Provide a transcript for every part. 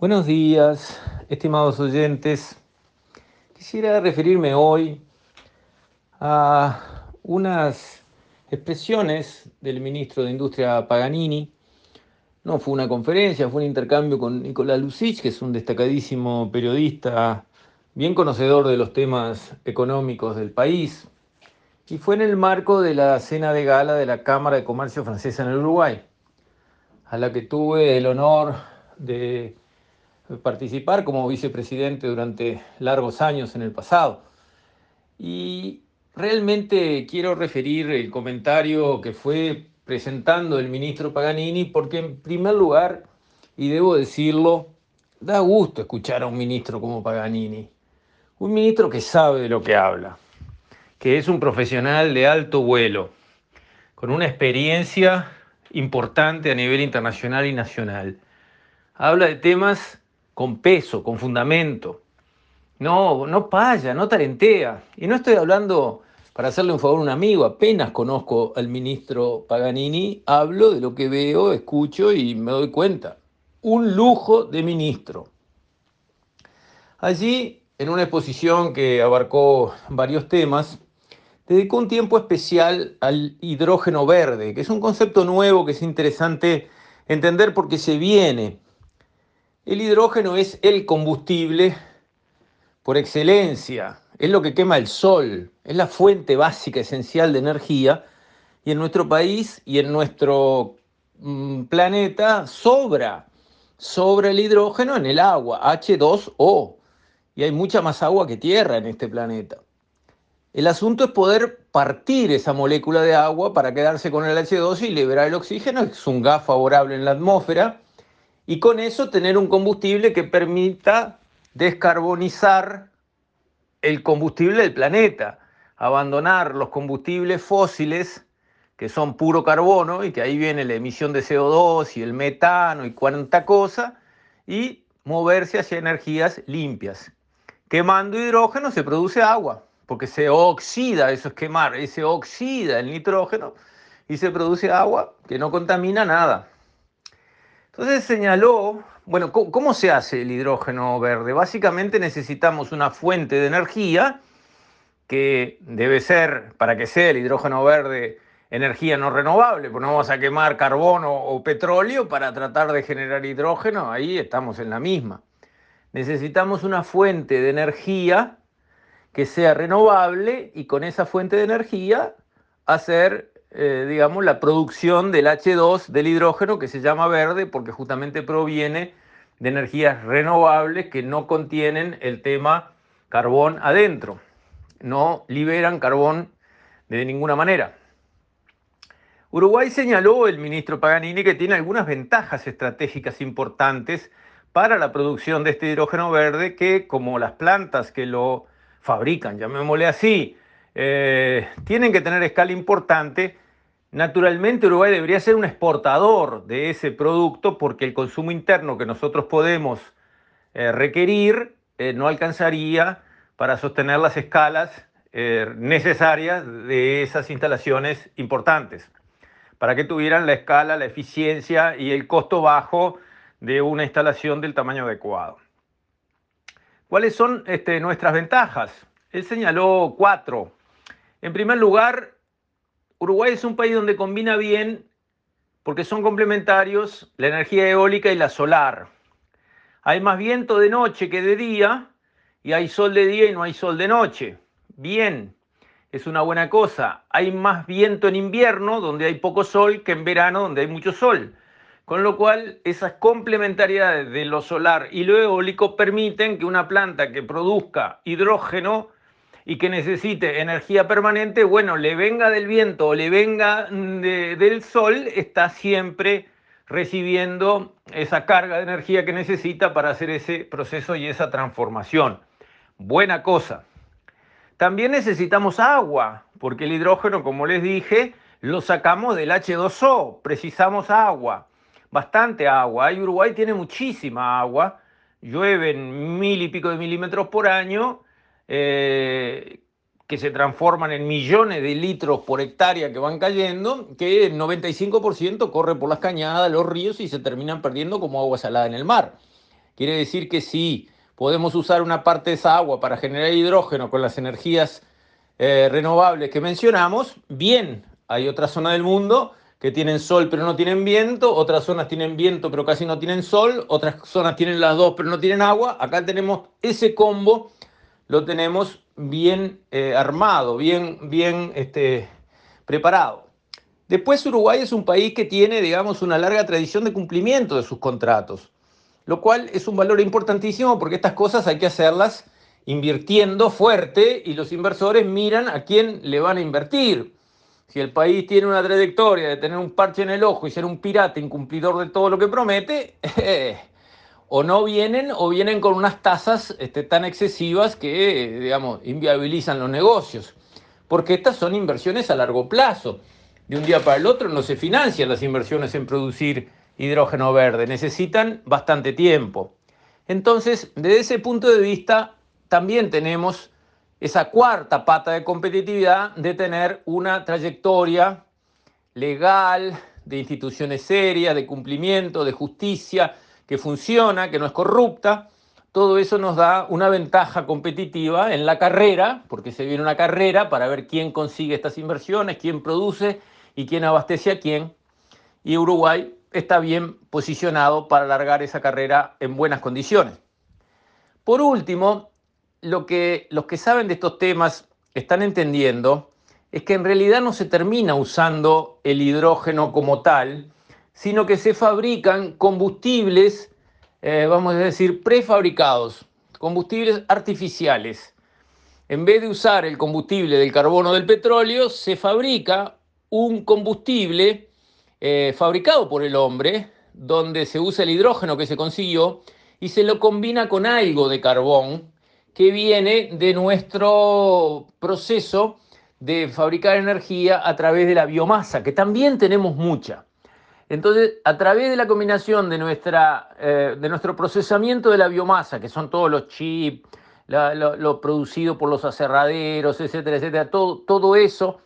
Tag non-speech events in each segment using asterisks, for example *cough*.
Buenos días, estimados oyentes. Quisiera referirme hoy a unas expresiones del ministro de Industria Paganini. No fue una conferencia, fue un intercambio con Nicolás Lucich, que es un destacadísimo periodista, bien conocedor de los temas económicos del país, y fue en el marco de la cena de gala de la Cámara de Comercio Francesa en el Uruguay, a la que tuve el honor de participar como vicepresidente durante largos años en el pasado. Y realmente quiero referir el comentario que fue presentando el ministro Paganini, porque en primer lugar, y debo decirlo, da gusto escuchar a un ministro como Paganini, un ministro que sabe de lo que habla que es un profesional de alto vuelo, con una experiencia importante a nivel internacional y nacional. Habla de temas con peso, con fundamento. No, no paya, no talentea. Y no estoy hablando para hacerle un favor a un amigo, apenas conozco al ministro Paganini, hablo de lo que veo, escucho y me doy cuenta. Un lujo de ministro. Allí, en una exposición que abarcó varios temas, dedicó un tiempo especial al hidrógeno verde, que es un concepto nuevo que es interesante entender porque se viene. El hidrógeno es el combustible por excelencia, es lo que quema el sol, es la fuente básica esencial de energía y en nuestro país y en nuestro mm, planeta sobra, sobra el hidrógeno en el agua, H2O, y hay mucha más agua que tierra en este planeta. El asunto es poder partir esa molécula de agua para quedarse con el H2 y liberar el oxígeno, es un gas favorable en la atmósfera, y con eso tener un combustible que permita descarbonizar el combustible del planeta, abandonar los combustibles fósiles que son puro carbono y que ahí viene la emisión de CO2 y el metano y cuánta cosa, y moverse hacia energías limpias. Quemando hidrógeno se produce agua porque se oxida, eso es quemar, se oxida el nitrógeno y se produce agua que no contamina nada. Entonces señaló, bueno, ¿cómo se hace el hidrógeno verde? Básicamente necesitamos una fuente de energía que debe ser, para que sea el hidrógeno verde, energía no renovable, pues no vamos a quemar carbono o petróleo para tratar de generar hidrógeno, ahí estamos en la misma. Necesitamos una fuente de energía que sea renovable y con esa fuente de energía hacer, eh, digamos, la producción del H2, del hidrógeno, que se llama verde porque justamente proviene de energías renovables que no contienen el tema carbón adentro, no liberan carbón de ninguna manera. Uruguay señaló el ministro Paganini que tiene algunas ventajas estratégicas importantes para la producción de este hidrógeno verde que, como las plantas que lo fabrican, llamémosle así, eh, tienen que tener escala importante. Naturalmente Uruguay debería ser un exportador de ese producto porque el consumo interno que nosotros podemos eh, requerir eh, no alcanzaría para sostener las escalas necesarias de esas instalaciones importantes, para que tuvieran la escala, la eficiencia y el costo bajo de una instalación del tamaño adecuado. ¿Cuáles son este, nuestras ventajas? Él señaló cuatro. En primer lugar, Uruguay es un país donde combina bien, porque son complementarios, la energía eólica y la solar. Hay más viento de noche que de día, y hay sol de día y no hay sol de noche. Bien, es una buena cosa. Hay más viento en invierno, donde hay poco sol, que en verano, donde hay mucho sol. Con lo cual, esas complementariedades de lo solar y lo eólico permiten que una planta que produzca hidrógeno y que necesite energía permanente, bueno, le venga del viento o le venga del sol, está siempre recibiendo esa carga de energía que necesita para hacer ese proceso y esa transformación. Buena cosa. También necesitamos agua, porque el hidrógeno, como les dije, lo sacamos del H2O, precisamos agua bastante agua. Y Uruguay tiene muchísima agua, llueven mil y pico de milímetros por año, eh, que se transforman en millones de litros por hectárea que van cayendo, que el 95% corre por las cañadas, los ríos y se terminan perdiendo como agua salada en el mar. Quiere decir que si podemos usar una parte de esa agua para generar hidrógeno con las energías eh, renovables que mencionamos, bien, hay otra zona del mundo que tienen sol pero no tienen viento, otras zonas tienen viento pero casi no tienen sol, otras zonas tienen las dos pero no tienen agua. Acá tenemos ese combo, lo tenemos bien eh, armado, bien, bien este, preparado. Después Uruguay es un país que tiene, digamos, una larga tradición de cumplimiento de sus contratos, lo cual es un valor importantísimo porque estas cosas hay que hacerlas invirtiendo fuerte y los inversores miran a quién le van a invertir si el país tiene una trayectoria de tener un parche en el ojo y ser un pirata incumplidor de todo lo que promete, *laughs* o no vienen o vienen con unas tasas este, tan excesivas que, digamos, inviabilizan los negocios. Porque estas son inversiones a largo plazo. De un día para el otro no se financian las inversiones en producir hidrógeno verde, necesitan bastante tiempo. Entonces, desde ese punto de vista, también tenemos esa cuarta pata de competitividad de tener una trayectoria legal, de instituciones serias, de cumplimiento, de justicia, que funciona, que no es corrupta. Todo eso nos da una ventaja competitiva en la carrera, porque se viene una carrera para ver quién consigue estas inversiones, quién produce y quién abastece a quién. Y Uruguay está bien posicionado para alargar esa carrera en buenas condiciones. Por último, lo que los que saben de estos temas están entendiendo es que en realidad no se termina usando el hidrógeno como tal, sino que se fabrican combustibles, eh, vamos a decir, prefabricados, combustibles artificiales. En vez de usar el combustible del carbono del petróleo, se fabrica un combustible eh, fabricado por el hombre, donde se usa el hidrógeno que se consiguió y se lo combina con algo de carbón que viene de nuestro proceso de fabricar energía a través de la biomasa, que también tenemos mucha. Entonces, a través de la combinación de, nuestra, eh, de nuestro procesamiento de la biomasa, que son todos los chips, lo, producido por los aserraderos, etcétera, etcétera, todo, todo eso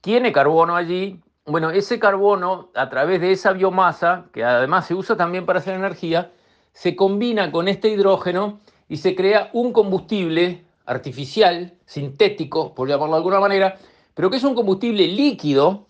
tiene carbono allí. Bueno, ese carbono, a través de esa biomasa, que además se usa también para hacer energía, se combina con este hidrógeno y se crea un combustible artificial, sintético, por llamarlo de alguna manera, pero que es un combustible líquido,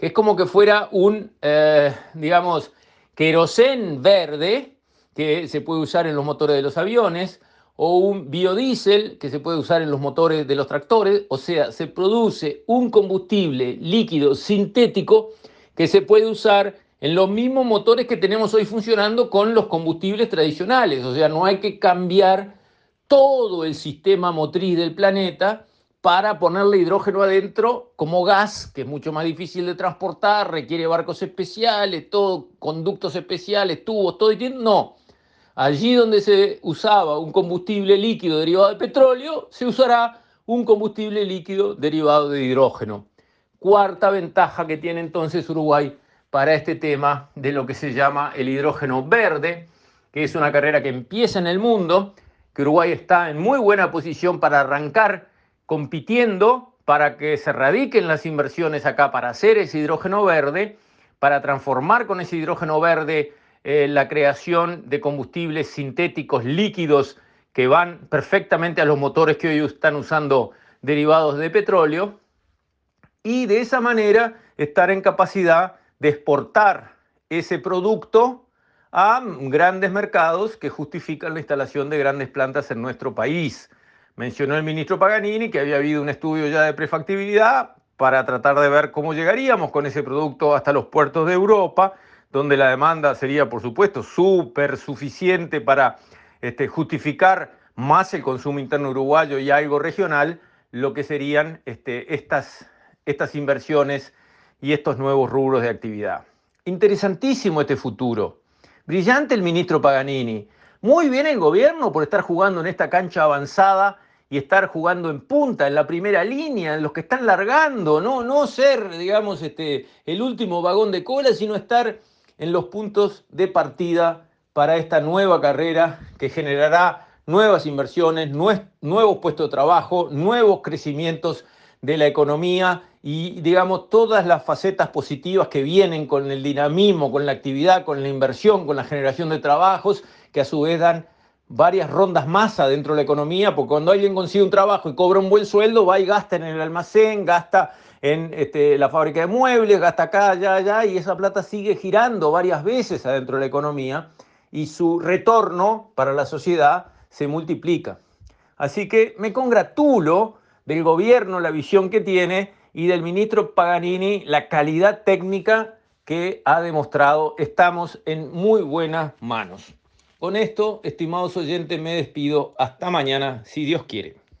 que es como que fuera un, eh, digamos, querosén verde, que se puede usar en los motores de los aviones, o un biodiesel que se puede usar en los motores de los tractores, o sea, se produce un combustible líquido sintético que se puede usar en los mismos motores que tenemos hoy funcionando con los combustibles tradicionales. O sea, no hay que cambiar todo el sistema motriz del planeta para ponerle hidrógeno adentro como gas, que es mucho más difícil de transportar, requiere barcos especiales, todo, conductos especiales, tubos, todo. No. Allí donde se usaba un combustible líquido derivado de petróleo, se usará un combustible líquido derivado de hidrógeno. Cuarta ventaja que tiene entonces Uruguay para este tema de lo que se llama el hidrógeno verde, que es una carrera que empieza en el mundo, que Uruguay está en muy buena posición para arrancar compitiendo para que se radiquen las inversiones acá para hacer ese hidrógeno verde, para transformar con ese hidrógeno verde eh, la creación de combustibles sintéticos líquidos que van perfectamente a los motores que hoy están usando derivados de petróleo y de esa manera estar en capacidad de exportar ese producto a grandes mercados que justifican la instalación de grandes plantas en nuestro país. Mencionó el ministro Paganini que había habido un estudio ya de prefactibilidad para tratar de ver cómo llegaríamos con ese producto hasta los puertos de Europa, donde la demanda sería, por supuesto, súper suficiente para este, justificar más el consumo interno uruguayo y algo regional, lo que serían este, estas, estas inversiones y estos nuevos rubros de actividad. Interesantísimo este futuro. Brillante el ministro Paganini. Muy bien el gobierno por estar jugando en esta cancha avanzada y estar jugando en punta, en la primera línea, en los que están largando, no, no ser, digamos, este, el último vagón de cola, sino estar en los puntos de partida para esta nueva carrera que generará nuevas inversiones, nuevos puestos de trabajo, nuevos crecimientos de la economía y, digamos, todas las facetas positivas que vienen con el dinamismo, con la actividad, con la inversión, con la generación de trabajos, que a su vez dan varias rondas más dentro de la economía, porque cuando alguien consigue un trabajo y cobra un buen sueldo, va y gasta en el almacén, gasta en este, la fábrica de muebles, gasta acá, allá, allá, y esa plata sigue girando varias veces adentro de la economía y su retorno para la sociedad se multiplica. Así que me congratulo del gobierno, la visión que tiene, y del ministro Paganini, la calidad técnica que ha demostrado. Estamos en muy buenas manos. Con esto, estimados oyentes, me despido. Hasta mañana, si Dios quiere.